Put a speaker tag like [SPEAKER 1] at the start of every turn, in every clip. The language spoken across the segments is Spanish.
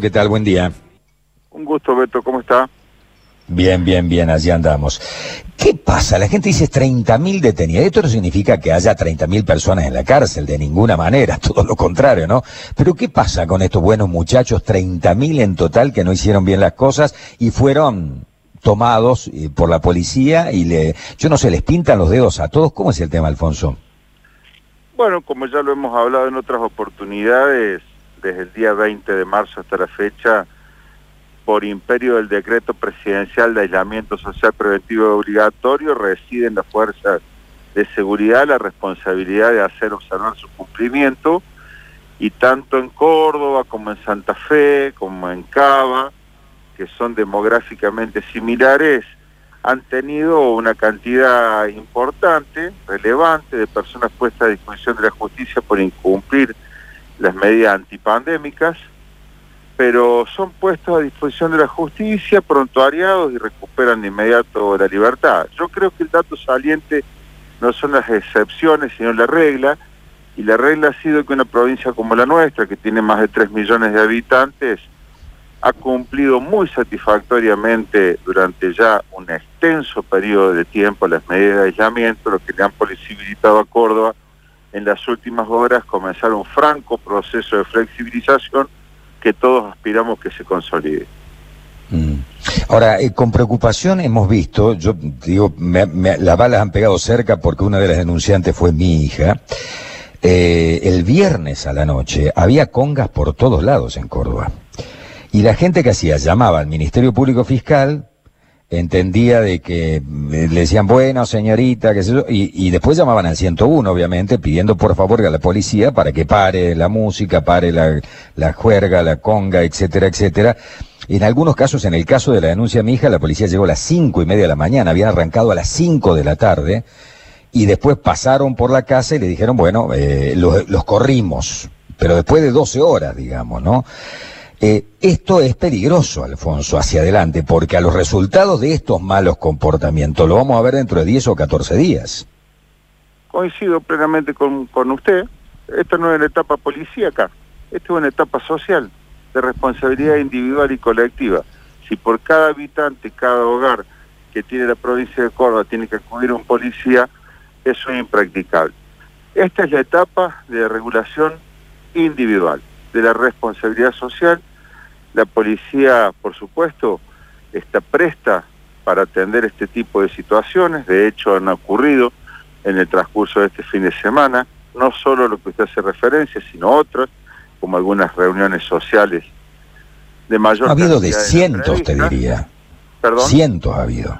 [SPEAKER 1] ¿Qué tal? Buen día.
[SPEAKER 2] Un gusto, Beto, ¿cómo está?
[SPEAKER 1] Bien, bien, bien, allí andamos. ¿Qué pasa? La gente dice 30.000 detenidos. Esto no significa que haya 30.000 personas en la cárcel, de ninguna manera, todo lo contrario, ¿no? Pero ¿qué pasa con estos buenos muchachos, 30.000 en total, que no hicieron bien las cosas y fueron tomados eh, por la policía y le, yo no sé, les pintan los dedos a todos? ¿Cómo es el tema, Alfonso?
[SPEAKER 2] Bueno, como ya lo hemos hablado en otras oportunidades, desde el día 20 de marzo hasta la fecha, por imperio del decreto presidencial de aislamiento social preventivo obligatorio, residen las fuerzas de seguridad la responsabilidad de hacer observar su cumplimiento y tanto en Córdoba como en Santa Fe, como en Cava, que son demográficamente similares, han tenido una cantidad importante, relevante, de personas puestas a disposición de la justicia por incumplir las medidas antipandémicas, pero son puestos a disposición de la justicia, prontuariados y recuperan de inmediato la libertad. Yo creo que el dato saliente no son las excepciones, sino la regla, y la regla ha sido que una provincia como la nuestra, que tiene más de 3 millones de habitantes, ha cumplido muy satisfactoriamente durante ya un extenso periodo de tiempo las medidas de aislamiento, lo que le han posibilitado a Córdoba en las últimas horas comenzar un franco proceso de flexibilización que todos aspiramos que se consolide.
[SPEAKER 1] Mm. Ahora, eh, con preocupación hemos visto, yo digo, las balas han pegado cerca porque una de las denunciantes fue mi hija. Eh, el viernes a la noche había congas por todos lados en Córdoba. Y la gente que hacía llamaba al Ministerio Público Fiscal, entendía de que eh, le decían, bueno, señorita, qué sé yo, y, después llamaban al 101, obviamente, pidiendo por favor a la policía para que pare la música, pare la, la juerga, la conga, etcétera, etcétera. En algunos casos, en el caso de la denuncia de mi hija, la policía llegó a las cinco y media de la mañana, habían arrancado a las cinco de la tarde, y después pasaron por la casa y le dijeron, bueno, eh, los, los corrimos, pero después de 12 horas, digamos, ¿no? Eh, esto es peligroso, Alfonso, hacia adelante, porque a los resultados de estos malos comportamientos lo vamos a ver dentro de 10 o 14 días.
[SPEAKER 2] Coincido plenamente con, con usted. Esta no es una etapa policíaca, esta es una etapa social, de responsabilidad individual y colectiva. Si por cada habitante, cada hogar que tiene la provincia de Córdoba tiene que acudir un policía, eso es impracticable. Esta es la etapa de regulación individual, de la responsabilidad social la policía, por supuesto, está presta para atender este tipo de situaciones. De hecho, han ocurrido en el transcurso de este fin de semana, no solo lo que usted hace referencia, sino otras, como algunas reuniones sociales de mayor...
[SPEAKER 1] Ha habido de cientos, te diría. ¿Perdón? Cientos ha habido.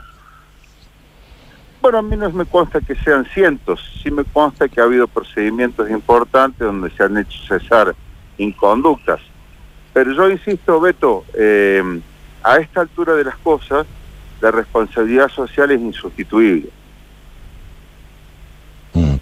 [SPEAKER 2] Bueno, a mí no me consta que sean cientos, sí me consta que ha habido procedimientos importantes donde se han hecho cesar inconductas. Pero yo insisto, Beto, eh, a esta altura de las cosas, la responsabilidad social es insustituible.
[SPEAKER 1] Mm.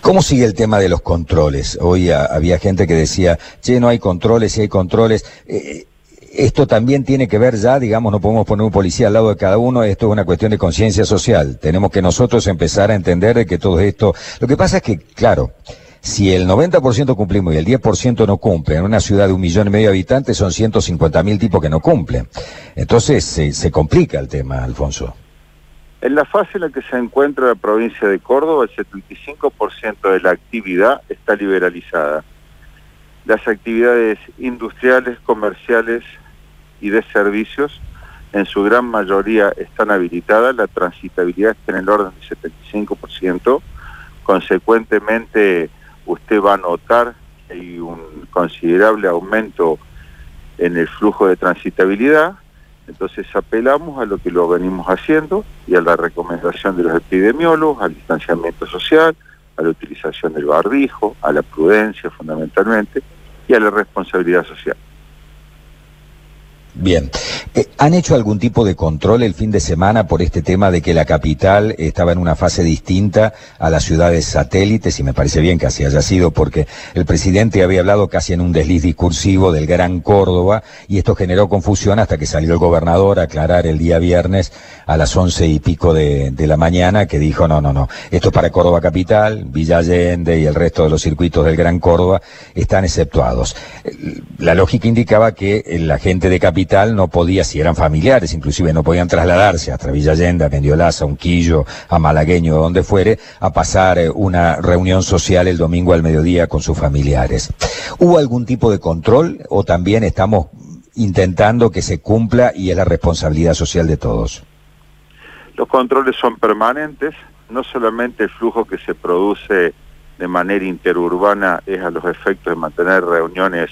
[SPEAKER 1] ¿Cómo sigue el tema de los controles? Hoy había gente que decía, che, no hay controles, si hay controles. Eh, esto también tiene que ver ya, digamos, no podemos poner un policía al lado de cada uno, esto es una cuestión de conciencia social. Tenemos que nosotros empezar a entender de que todo esto... Lo que pasa es que, claro, si el 90% cumplimos y el 10% no cumple, en una ciudad de un millón y medio de habitantes son 150 mil tipos que no cumplen. Entonces se, complica el tema, Alfonso.
[SPEAKER 2] En la fase en la que se encuentra la provincia de Córdoba, el 75% de la actividad está liberalizada. Las actividades industriales, comerciales y de servicios en su gran mayoría están habilitadas, la transitabilidad está en el orden del 75%, consecuentemente usted va a notar que hay un considerable aumento en el flujo de transitabilidad, entonces apelamos a lo que lo venimos haciendo y a la recomendación de los epidemiólogos, al distanciamiento social, a la utilización del barbijo, a la prudencia fundamentalmente y a la responsabilidad social.
[SPEAKER 1] Bien. Eh, ¿Han hecho algún tipo de control el fin de semana por este tema de que la capital estaba en una fase distinta a las ciudades satélites? Y me parece bien que así haya sido, porque el presidente había hablado casi en un desliz discursivo del Gran Córdoba, y esto generó confusión hasta que salió el gobernador a aclarar el día viernes a las once y pico de, la mañana, que dijo, no, no, no, esto es para Córdoba Capital, Villa Allende y el resto de los circuitos del Gran Córdoba están exceptuados. La lógica indicaba que la gente de Capital no podía, si eran familiares, inclusive no podían trasladarse hasta Villa Allende, a Mendiolaza, a Unquillo, a Malagueño, donde fuere, a pasar eh, una reunión social el domingo al mediodía con sus familiares. ¿Hubo algún tipo de control o también estamos intentando que se cumpla y es la responsabilidad social de todos?
[SPEAKER 2] Los controles son permanentes, no solamente el flujo que se produce de manera interurbana es a los efectos de mantener reuniones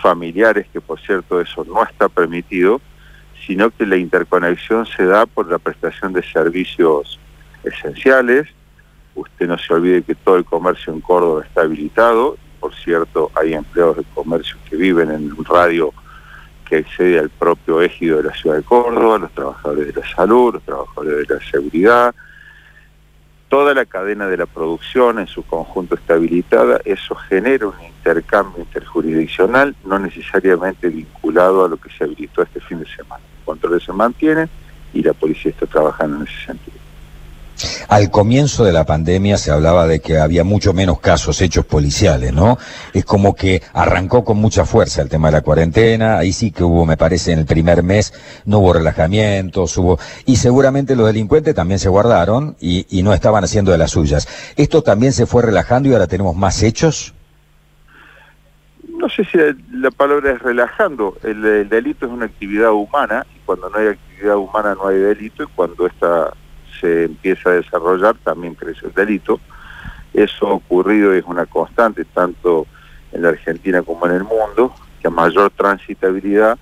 [SPEAKER 2] familiares, que por cierto eso no está permitido, sino que la interconexión se da por la prestación de servicios esenciales. Usted no se olvide que todo el comercio en Córdoba está habilitado. Por cierto, hay empleados de comercio que viven en un radio que excede al propio ejido de la ciudad de Córdoba, los trabajadores de la salud, los trabajadores de la seguridad, toda la cadena de la producción en su conjunto está habilitada, eso genera un intercambio interjurisdiccional, no necesariamente vinculado a lo que se habilitó este fin de semana. El control se mantiene y la policía está trabajando en ese sentido.
[SPEAKER 1] Al comienzo de la pandemia se hablaba de que había mucho menos casos hechos policiales, ¿no? Es como que arrancó con mucha fuerza el tema de la cuarentena, ahí sí que hubo, me parece, en el primer mes no hubo relajamientos, hubo... Y seguramente los delincuentes también se guardaron y, no estaban haciendo de las suyas. ¿Esto también se fue relajando y ahora tenemos más hechos?
[SPEAKER 2] No sé si la palabra es relajando. El, el delito es una actividad humana y cuando no hay actividad humana no hay delito y cuando esta se empieza a desarrollar, también crece el delito. Eso ha ocurrido y es una constante, tanto en la Argentina como en el mundo, que a mayor transitabilidad,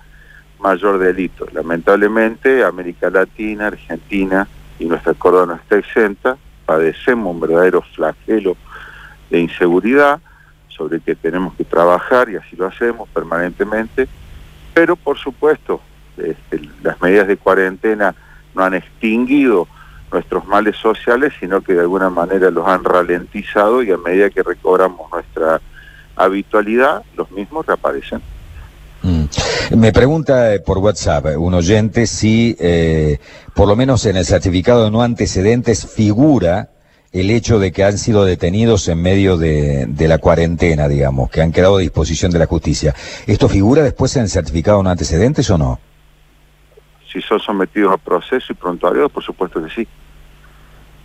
[SPEAKER 2] mayor delito. Lamentablemente, América Latina, Argentina y nuestra Córdoba no está exenta, padecemos un verdadero flagelo de inseguridad sobre el que tenemos que trabajar y así lo hacemos permanentemente, pero por supuesto este, las medidas de cuarentena no han extinguido nuestros males sociales, sino que de alguna manera los han ralentizado y a medida que recobramos nuestra habitualidad, los mismos reaparecen.
[SPEAKER 1] Mm. Me pregunta eh, por WhatsApp eh, un oyente si, eh, por lo menos en el certificado de no antecedentes, figura el hecho de que han sido detenidos en medio de, de, la cuarentena, digamos, que han quedado a disposición de la justicia. ¿Esto figura después en el certificado de no antecedentes o no?
[SPEAKER 2] si son sometidos a proceso y prontuariados, por supuesto que sí.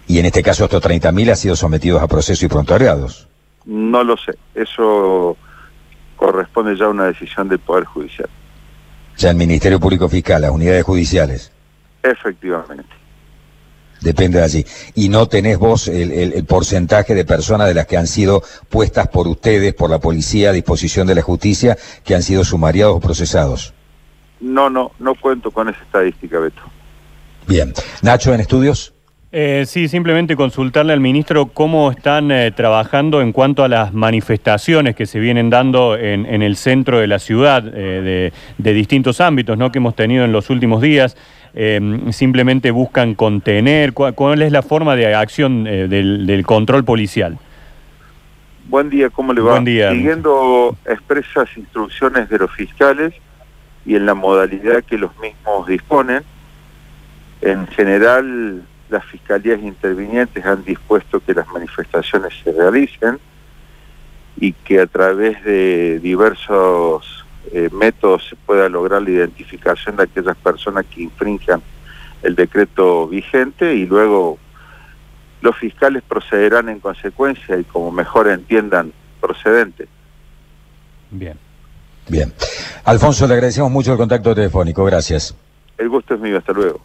[SPEAKER 1] ¿Y en este caso estos 30.000 han sido sometidos a proceso y prontuariados?
[SPEAKER 2] No lo sé, eso corresponde ya a una decisión del Poder Judicial.
[SPEAKER 1] Ya el Ministerio Público Fiscal, las unidades judiciales.
[SPEAKER 2] Efectivamente.
[SPEAKER 1] Depende de allí. ¿Y no tenés vos el, el, porcentaje de personas de las que han sido puestas por ustedes, por la policía, a disposición de la justicia, que han sido sumariados o procesados?
[SPEAKER 2] No, no, no cuento con esa estadística, Beto.
[SPEAKER 1] Bien. Nacho, ¿en estudios?
[SPEAKER 3] Eh, sí, simplemente consultarle al ministro cómo están eh, trabajando en cuanto a las manifestaciones que se vienen dando en, el centro de la ciudad eh, de, distintos ámbitos ¿no? que hemos tenido en los últimos días. Em, simplemente buscan contener. ¿Cuál, es la forma de acción del, del, control policial?
[SPEAKER 2] Buen día, ¿cómo le va?
[SPEAKER 3] Buen día.
[SPEAKER 2] Siguiendo expresas instrucciones de los fiscales, y en la modalidad que los mismos disponen. En general, las fiscalías intervinientes han dispuesto que las manifestaciones se realicen y que a través de diversos eh, métodos se pueda lograr la identificación de aquellas personas que infrinjan el decreto vigente y luego los fiscales procederán en consecuencia y como mejor entiendan procedente.
[SPEAKER 1] Bien. Bien. Alfonso, le agradecemos mucho el contacto telefónico. Gracias.
[SPEAKER 2] El gusto es mío. Hasta luego.